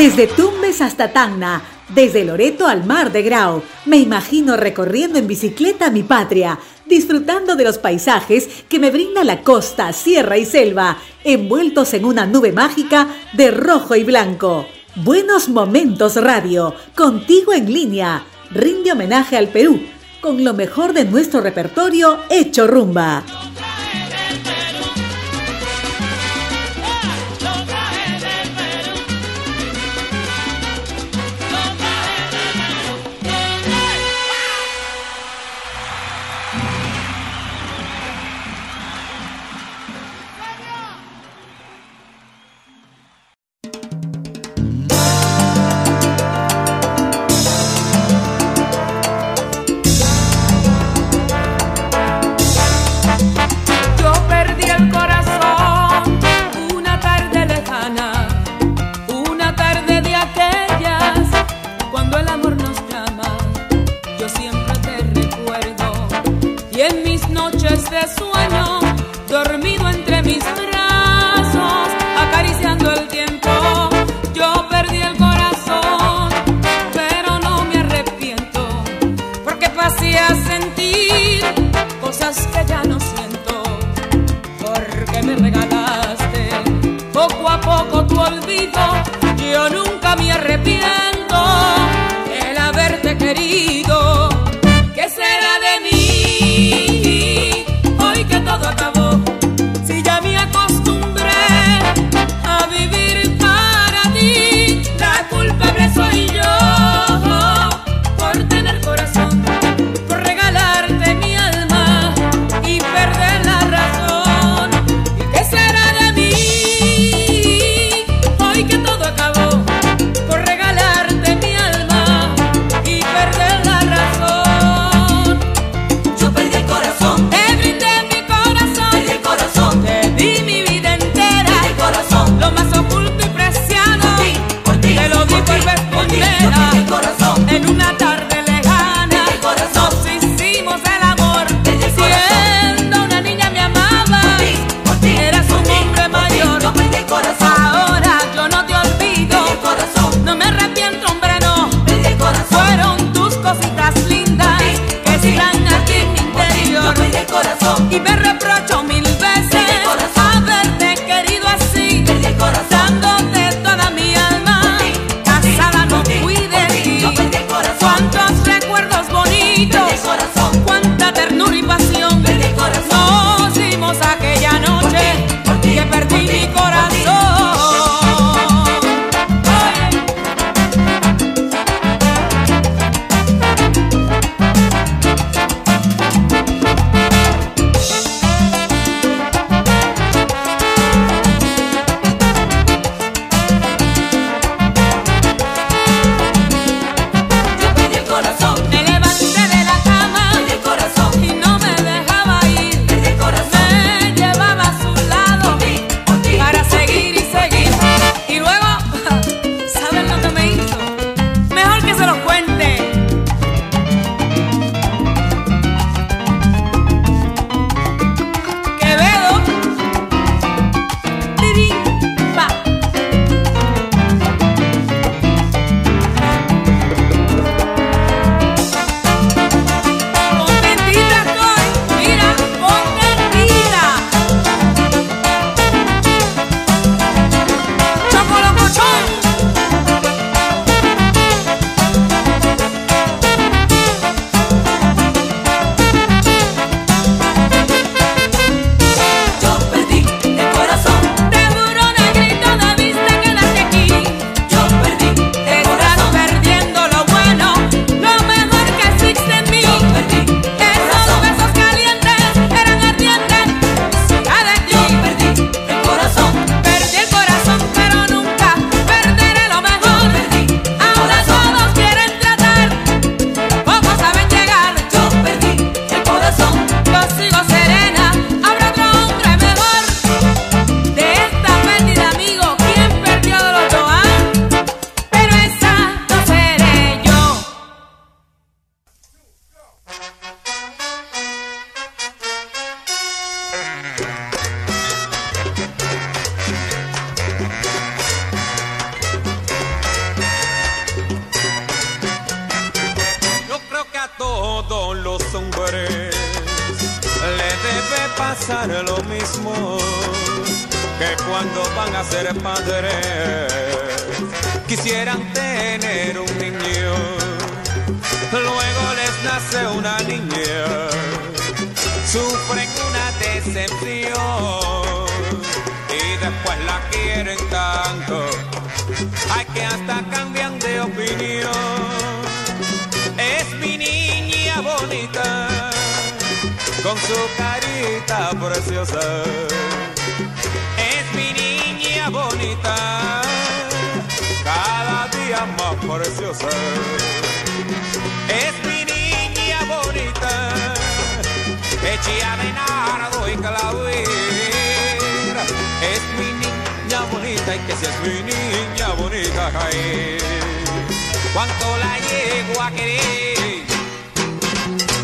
Desde Tumbes hasta Tacna, desde Loreto al Mar de Grau, me imagino recorriendo en bicicleta mi patria, disfrutando de los paisajes que me brinda la costa, sierra y selva, envueltos en una nube mágica de rojo y blanco. Buenos Momentos Radio, contigo en línea, rinde homenaje al Perú, con lo mejor de nuestro repertorio hecho rumba. Que cuando van a ser padres. Quisieran tener un niño, luego les nace una niña, sufren una decepción y después la quieren tanto, hay que hasta cambian de opinión. Es mi niña bonita, con su carita preciosa. Bonita, cada día más preciosa. Es mi niña bonita, hecha de nardo y clavel. Es mi niña bonita y que si es mi niña bonita, cae cuánto la llego a querer.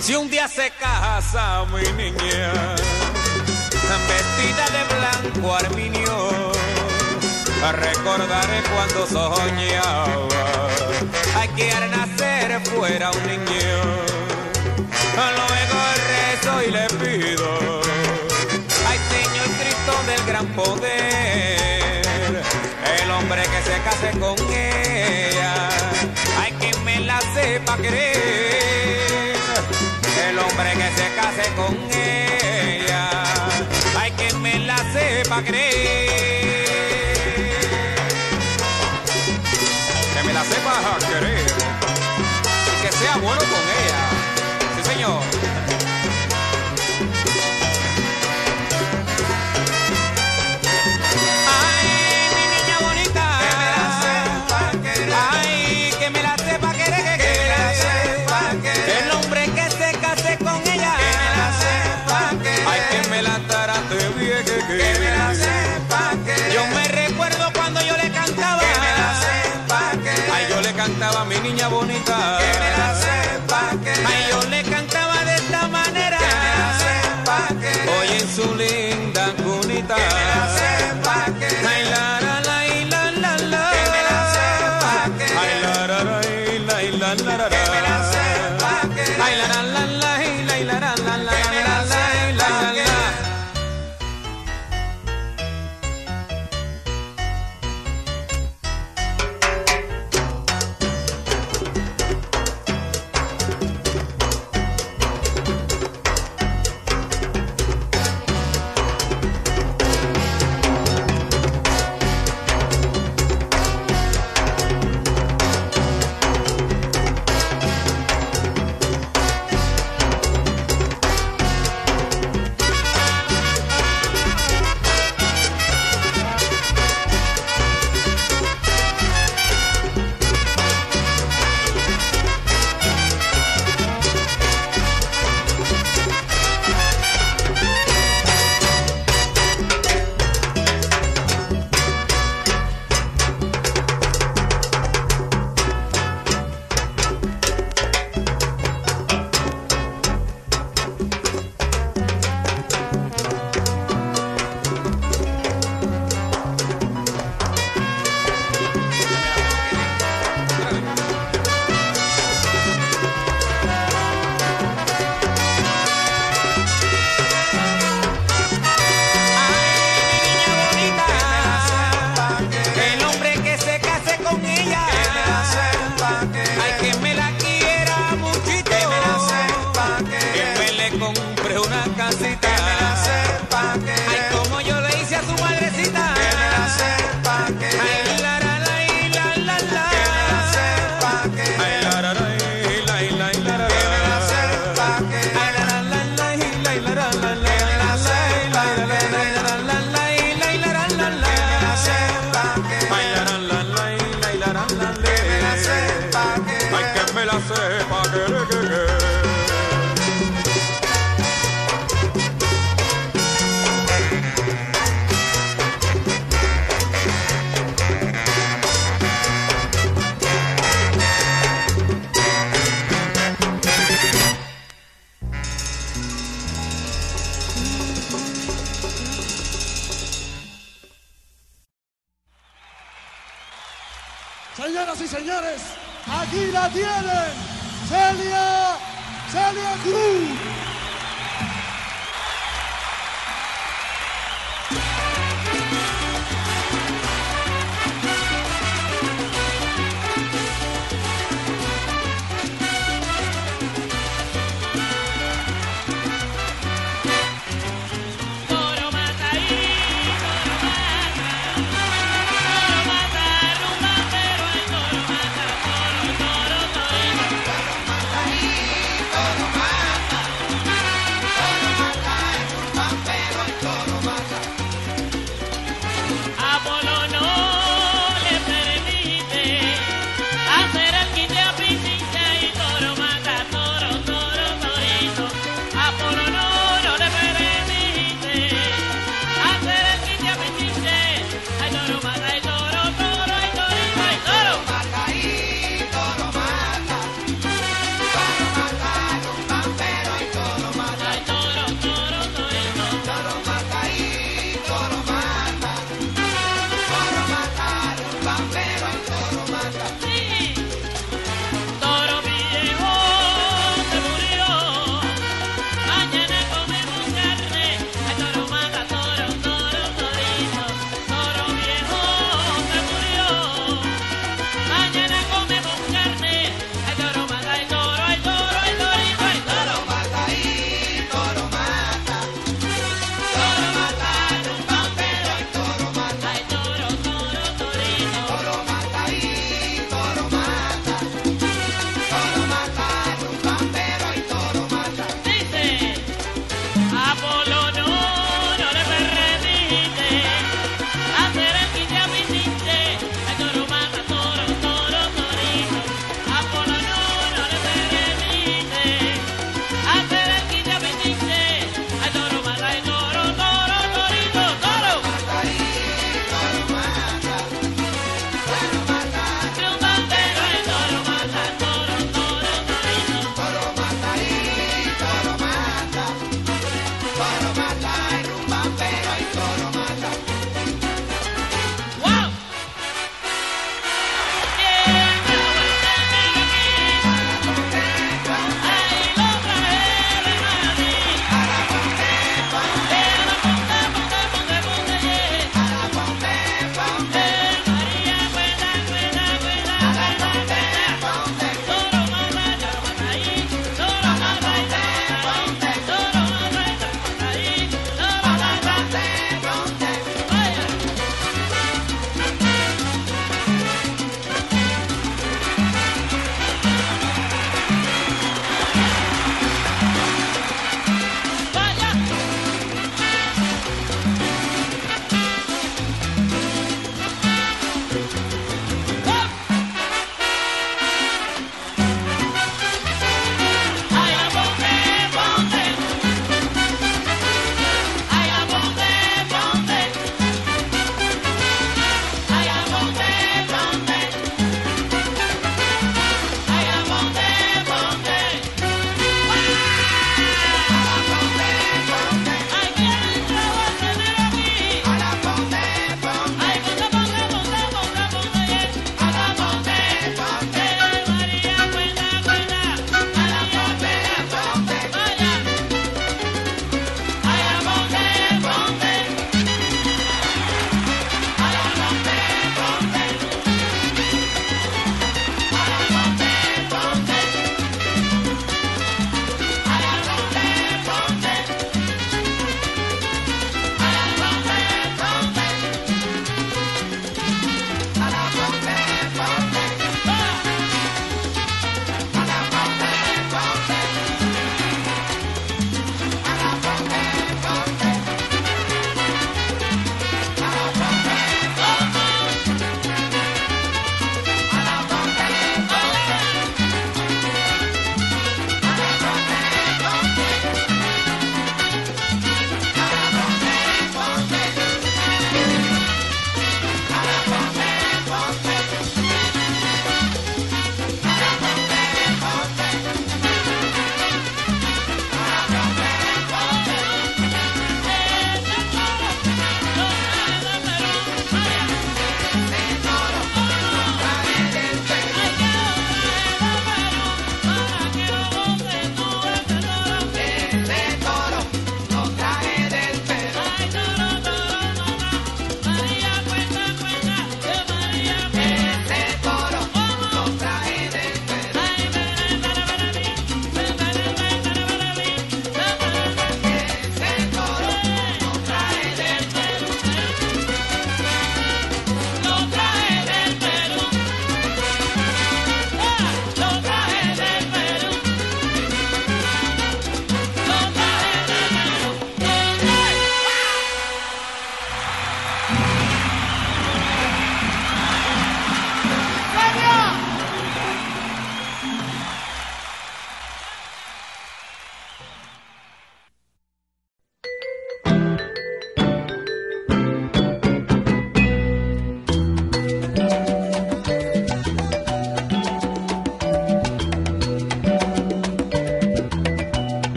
Si un día se casa mi niña, vestida de blanco arminio, recordaré cuando soñaba, hay que al nacer fuera un niño. Luego rezo y le pido, ay Señor Cristo del gran poder, el hombre que se case con ella la sepa querer. El hombre que se case con ella,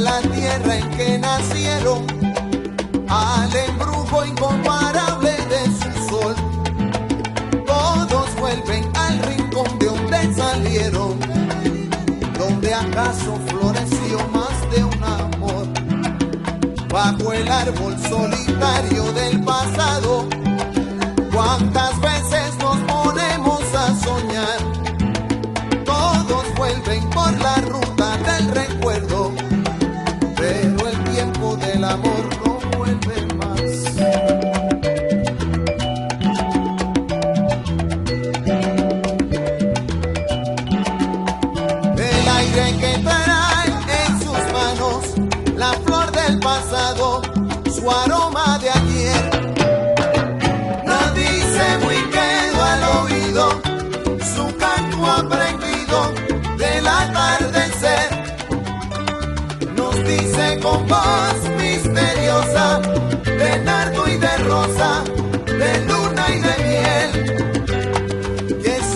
la tierra en que nacieron, al embrujo incomparable de su sol. Todos vuelven al rincón de donde salieron, donde acaso floreció más de un amor. Bajo el árbol solitario del pasado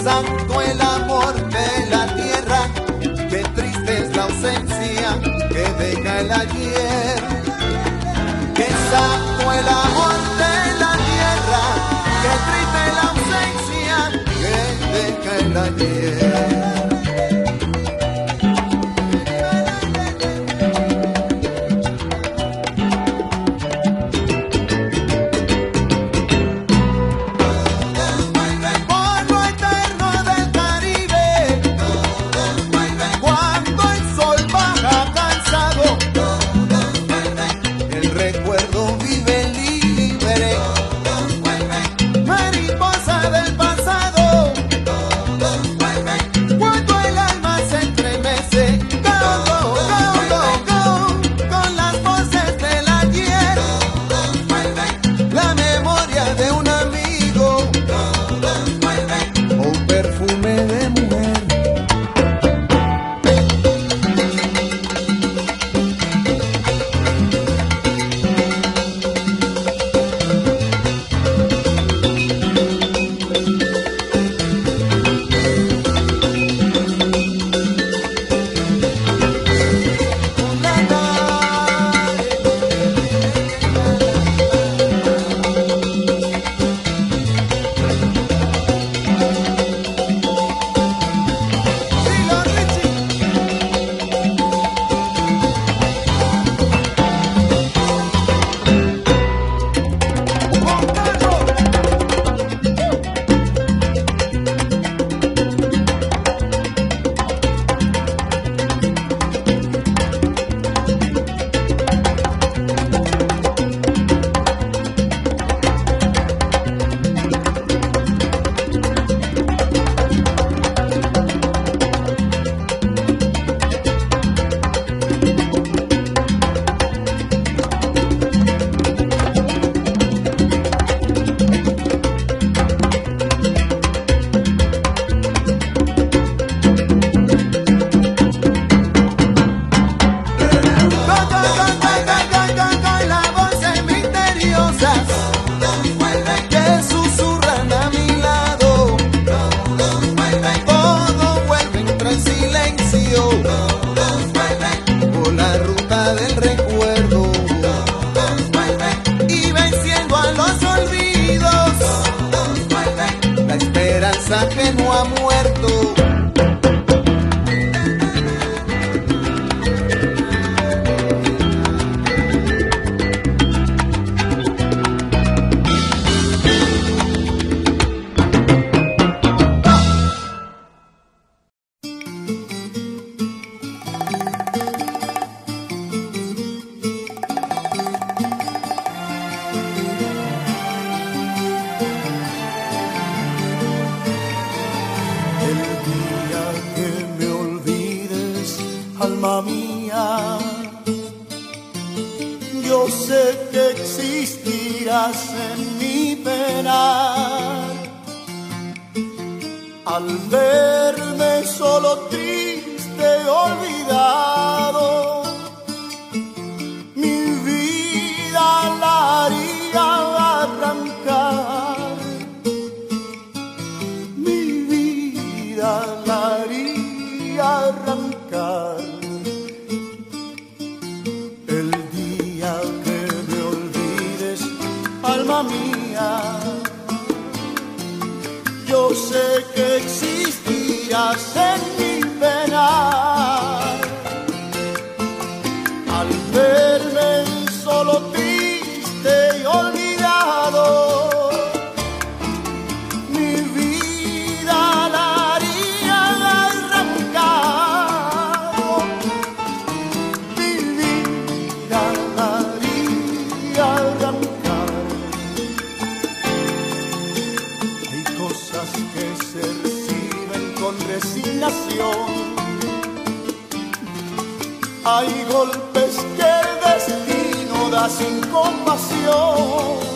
santo el amor. I've sin compasión.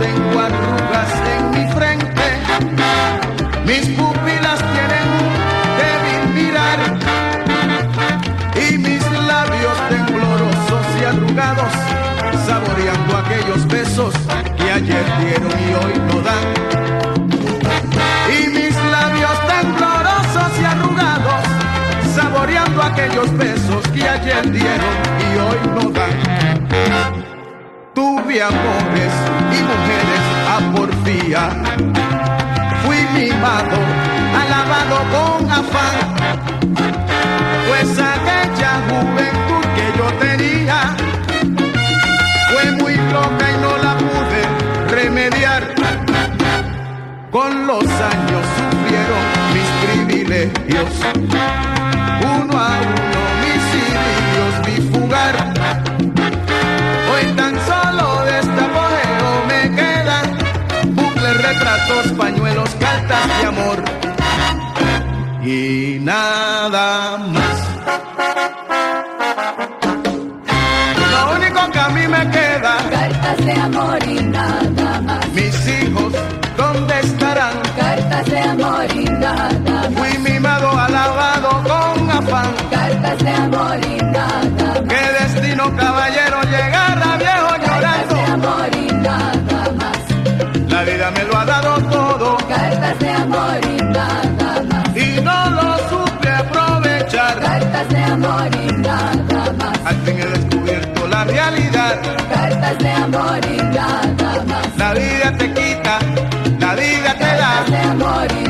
Tengo arrugas en mi frente, mis pupilas tienen un débil mirar y mis labios temblorosos y arrugados, saboreando aquellos besos que ayer dieron y hoy no dan. Y mis labios temblorosos y arrugados, saboreando aquellos besos que ayer dieron y hoy no dan. Tuve amores y mujeres a porfía, fui mimado, alabado con afán. Pues aquella juventud que yo tenía fue muy loca y no la pude remediar. Con los años sufrieron mis privilegios, uno a uno retratos, pañuelos, cartas de amor y nada más. Lo único que a mí me queda, Cartas de amor y nada más. mis hijos, ¿dónde estarán? Cartas de amor y nada más. Fui mimado, alabado con afán. Cartas de amor y nada La vida te quita, la vida te da.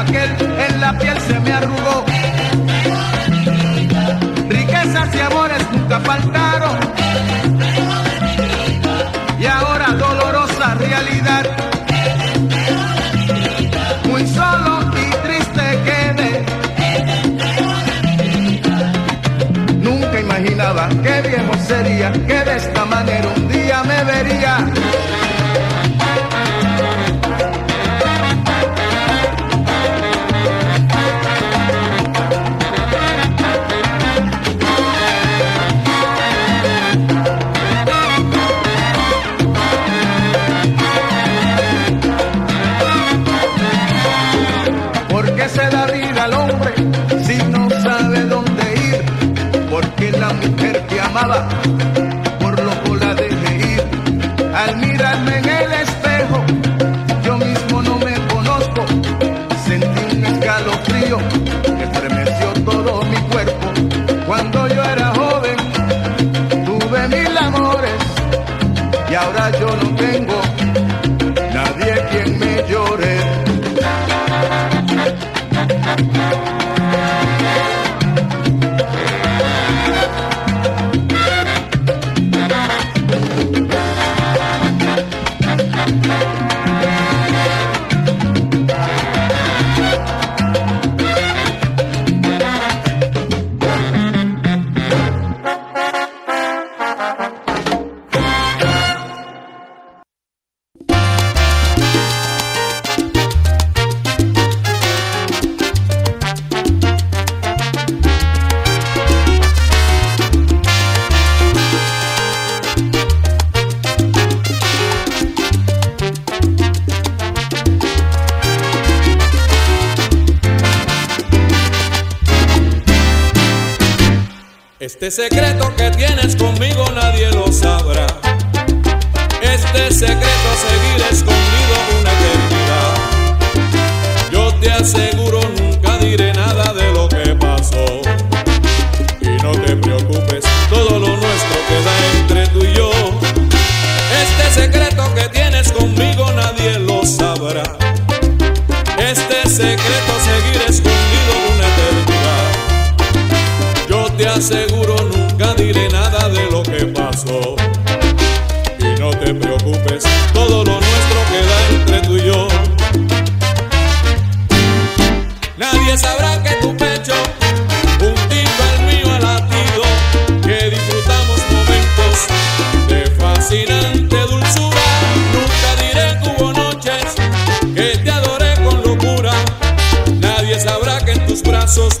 aquel en la piel se me arrugó. ese cree no te preocupes, todo lo nuestro queda entre tú y yo. Nadie sabrá que tu pecho, juntito al mío ha latido, que disfrutamos momentos de fascinante dulzura. Nunca diré que hubo noches que te adoré con locura. Nadie sabrá que en tus brazos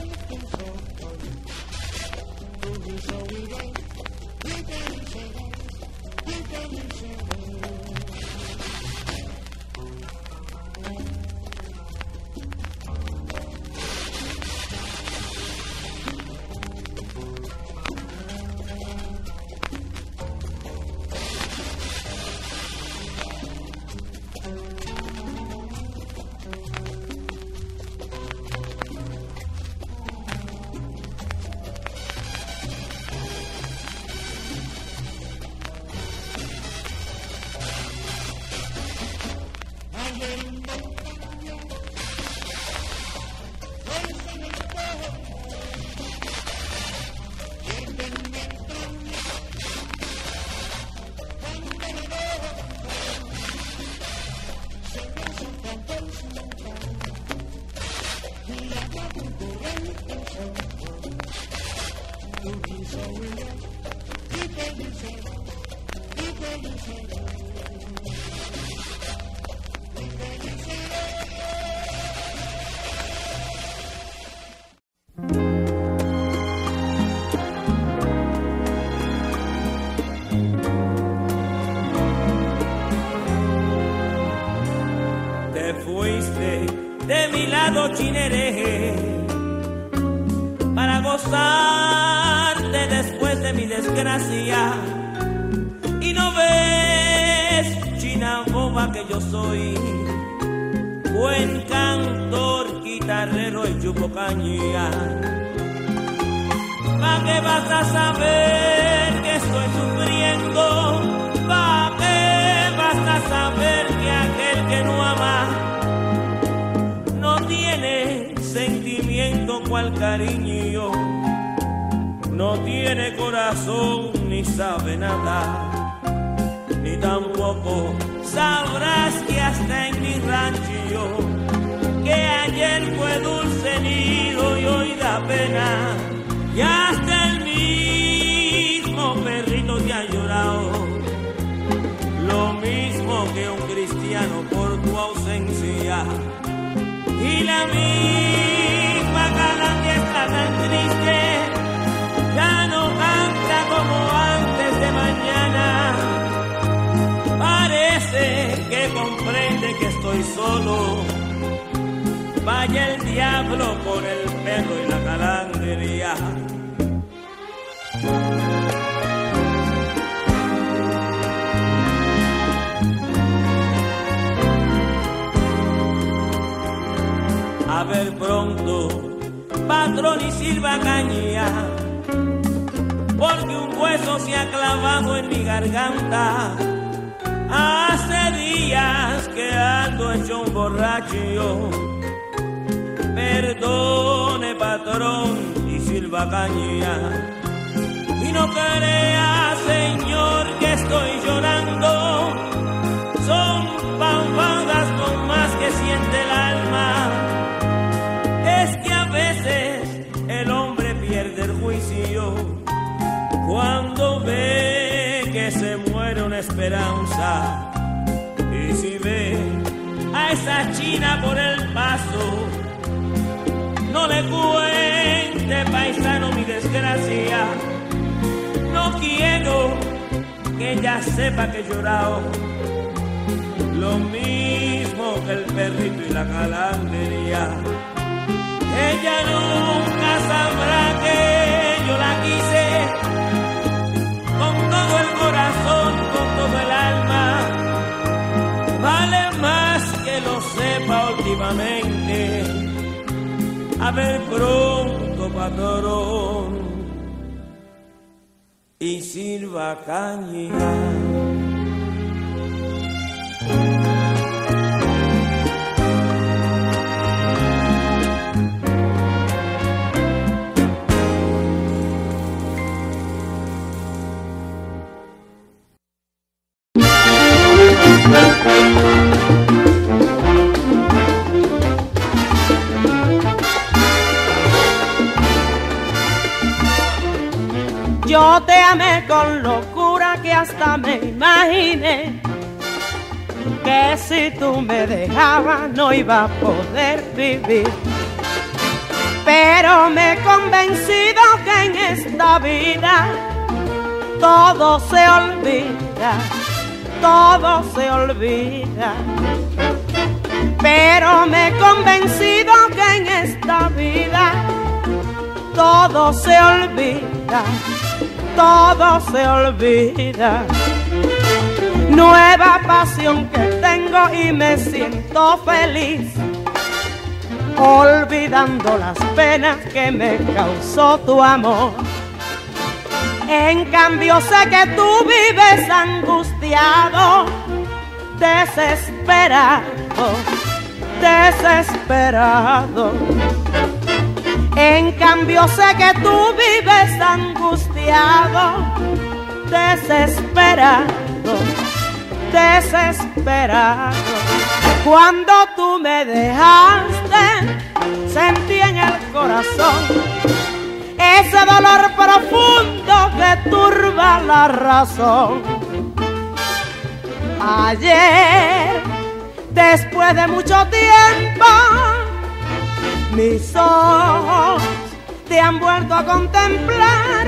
chinereje para gozarte después de mi desgracia. Y no ves, china boba, que yo soy buen cantor, guitarrero y chupocañía. ¿Pa' qué vas a saber cual cariño? No tiene corazón ni sabe nada, ni tampoco sabrás que hasta en mi rancho, que ayer fue dulce nido y hoy da pena, y hasta el mismo perrito te ha llorado, lo mismo que un cristiano por tu ausencia, y la misma Que comprende que estoy solo. Vaya el diablo con el perro y la calandria. A ver pronto, patrón y sirva caña porque un hueso se ha clavado en mi garganta. Hace días que ando hecho un borracho. Perdone, patrón, y silva caña. Y no crea, señor, que estoy llorando. Son pambadas con más que siente el alma. Es que a veces el hombre pierde el juicio cuando que se muere una esperanza y si ve a esa china por el paso. No le cuente, paisano, mi desgracia. No quiero que ella sepa que he llorado. Lo mismo que el perrito y la calandria. Ella nunca sabrá que yo la corazón, con todo el alma. Vale más que lo sepa últimamente. A ver pronto, patrón. Y sirva caña. Hasta me imaginé que si tú me dejabas no iba a poder vivir. Pero me he convencido que en esta vida todo se olvida, todo se olvida. Pero me he convencido que en esta vida todo se olvida, todo se olvida. Nueva pasión que tengo y me siento feliz, olvidando las penas que me causó tu amor. En cambio sé que tú vives angustiado, desesperado, desesperado. En cambio sé que tú vives angustiado, desesperado, desesperado. Cuando tú me dejaste, sentí en el corazón ese dolor profundo que turba la razón. Ayer, después de mucho tiempo, mis ojos te han vuelto a contemplar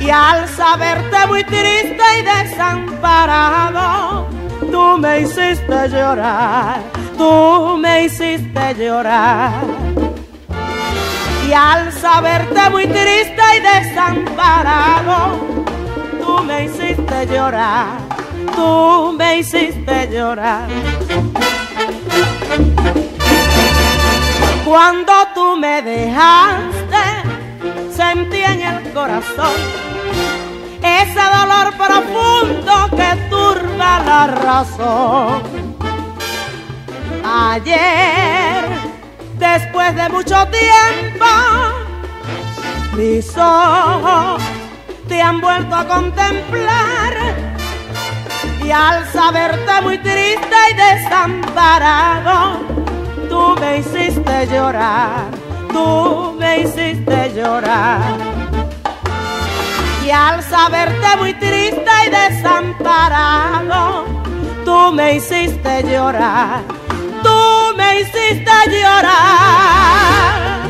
y al saberte muy triste y desamparado, tú me hiciste llorar, tú me hiciste llorar. Y al saberte muy triste y desamparado, tú me hiciste llorar, tú me hiciste llorar. Cuando tú me dejaste, sentí en el corazón ese dolor profundo que turba la razón. Ayer, después de mucho tiempo, mis ojos te han vuelto a contemplar y al saberte muy triste y desamparado, tú me hiciste llorar, tú me hiciste llorar. Y al saberte muy triste y desamparado, tú me hiciste llorar, tú me hiciste llorar.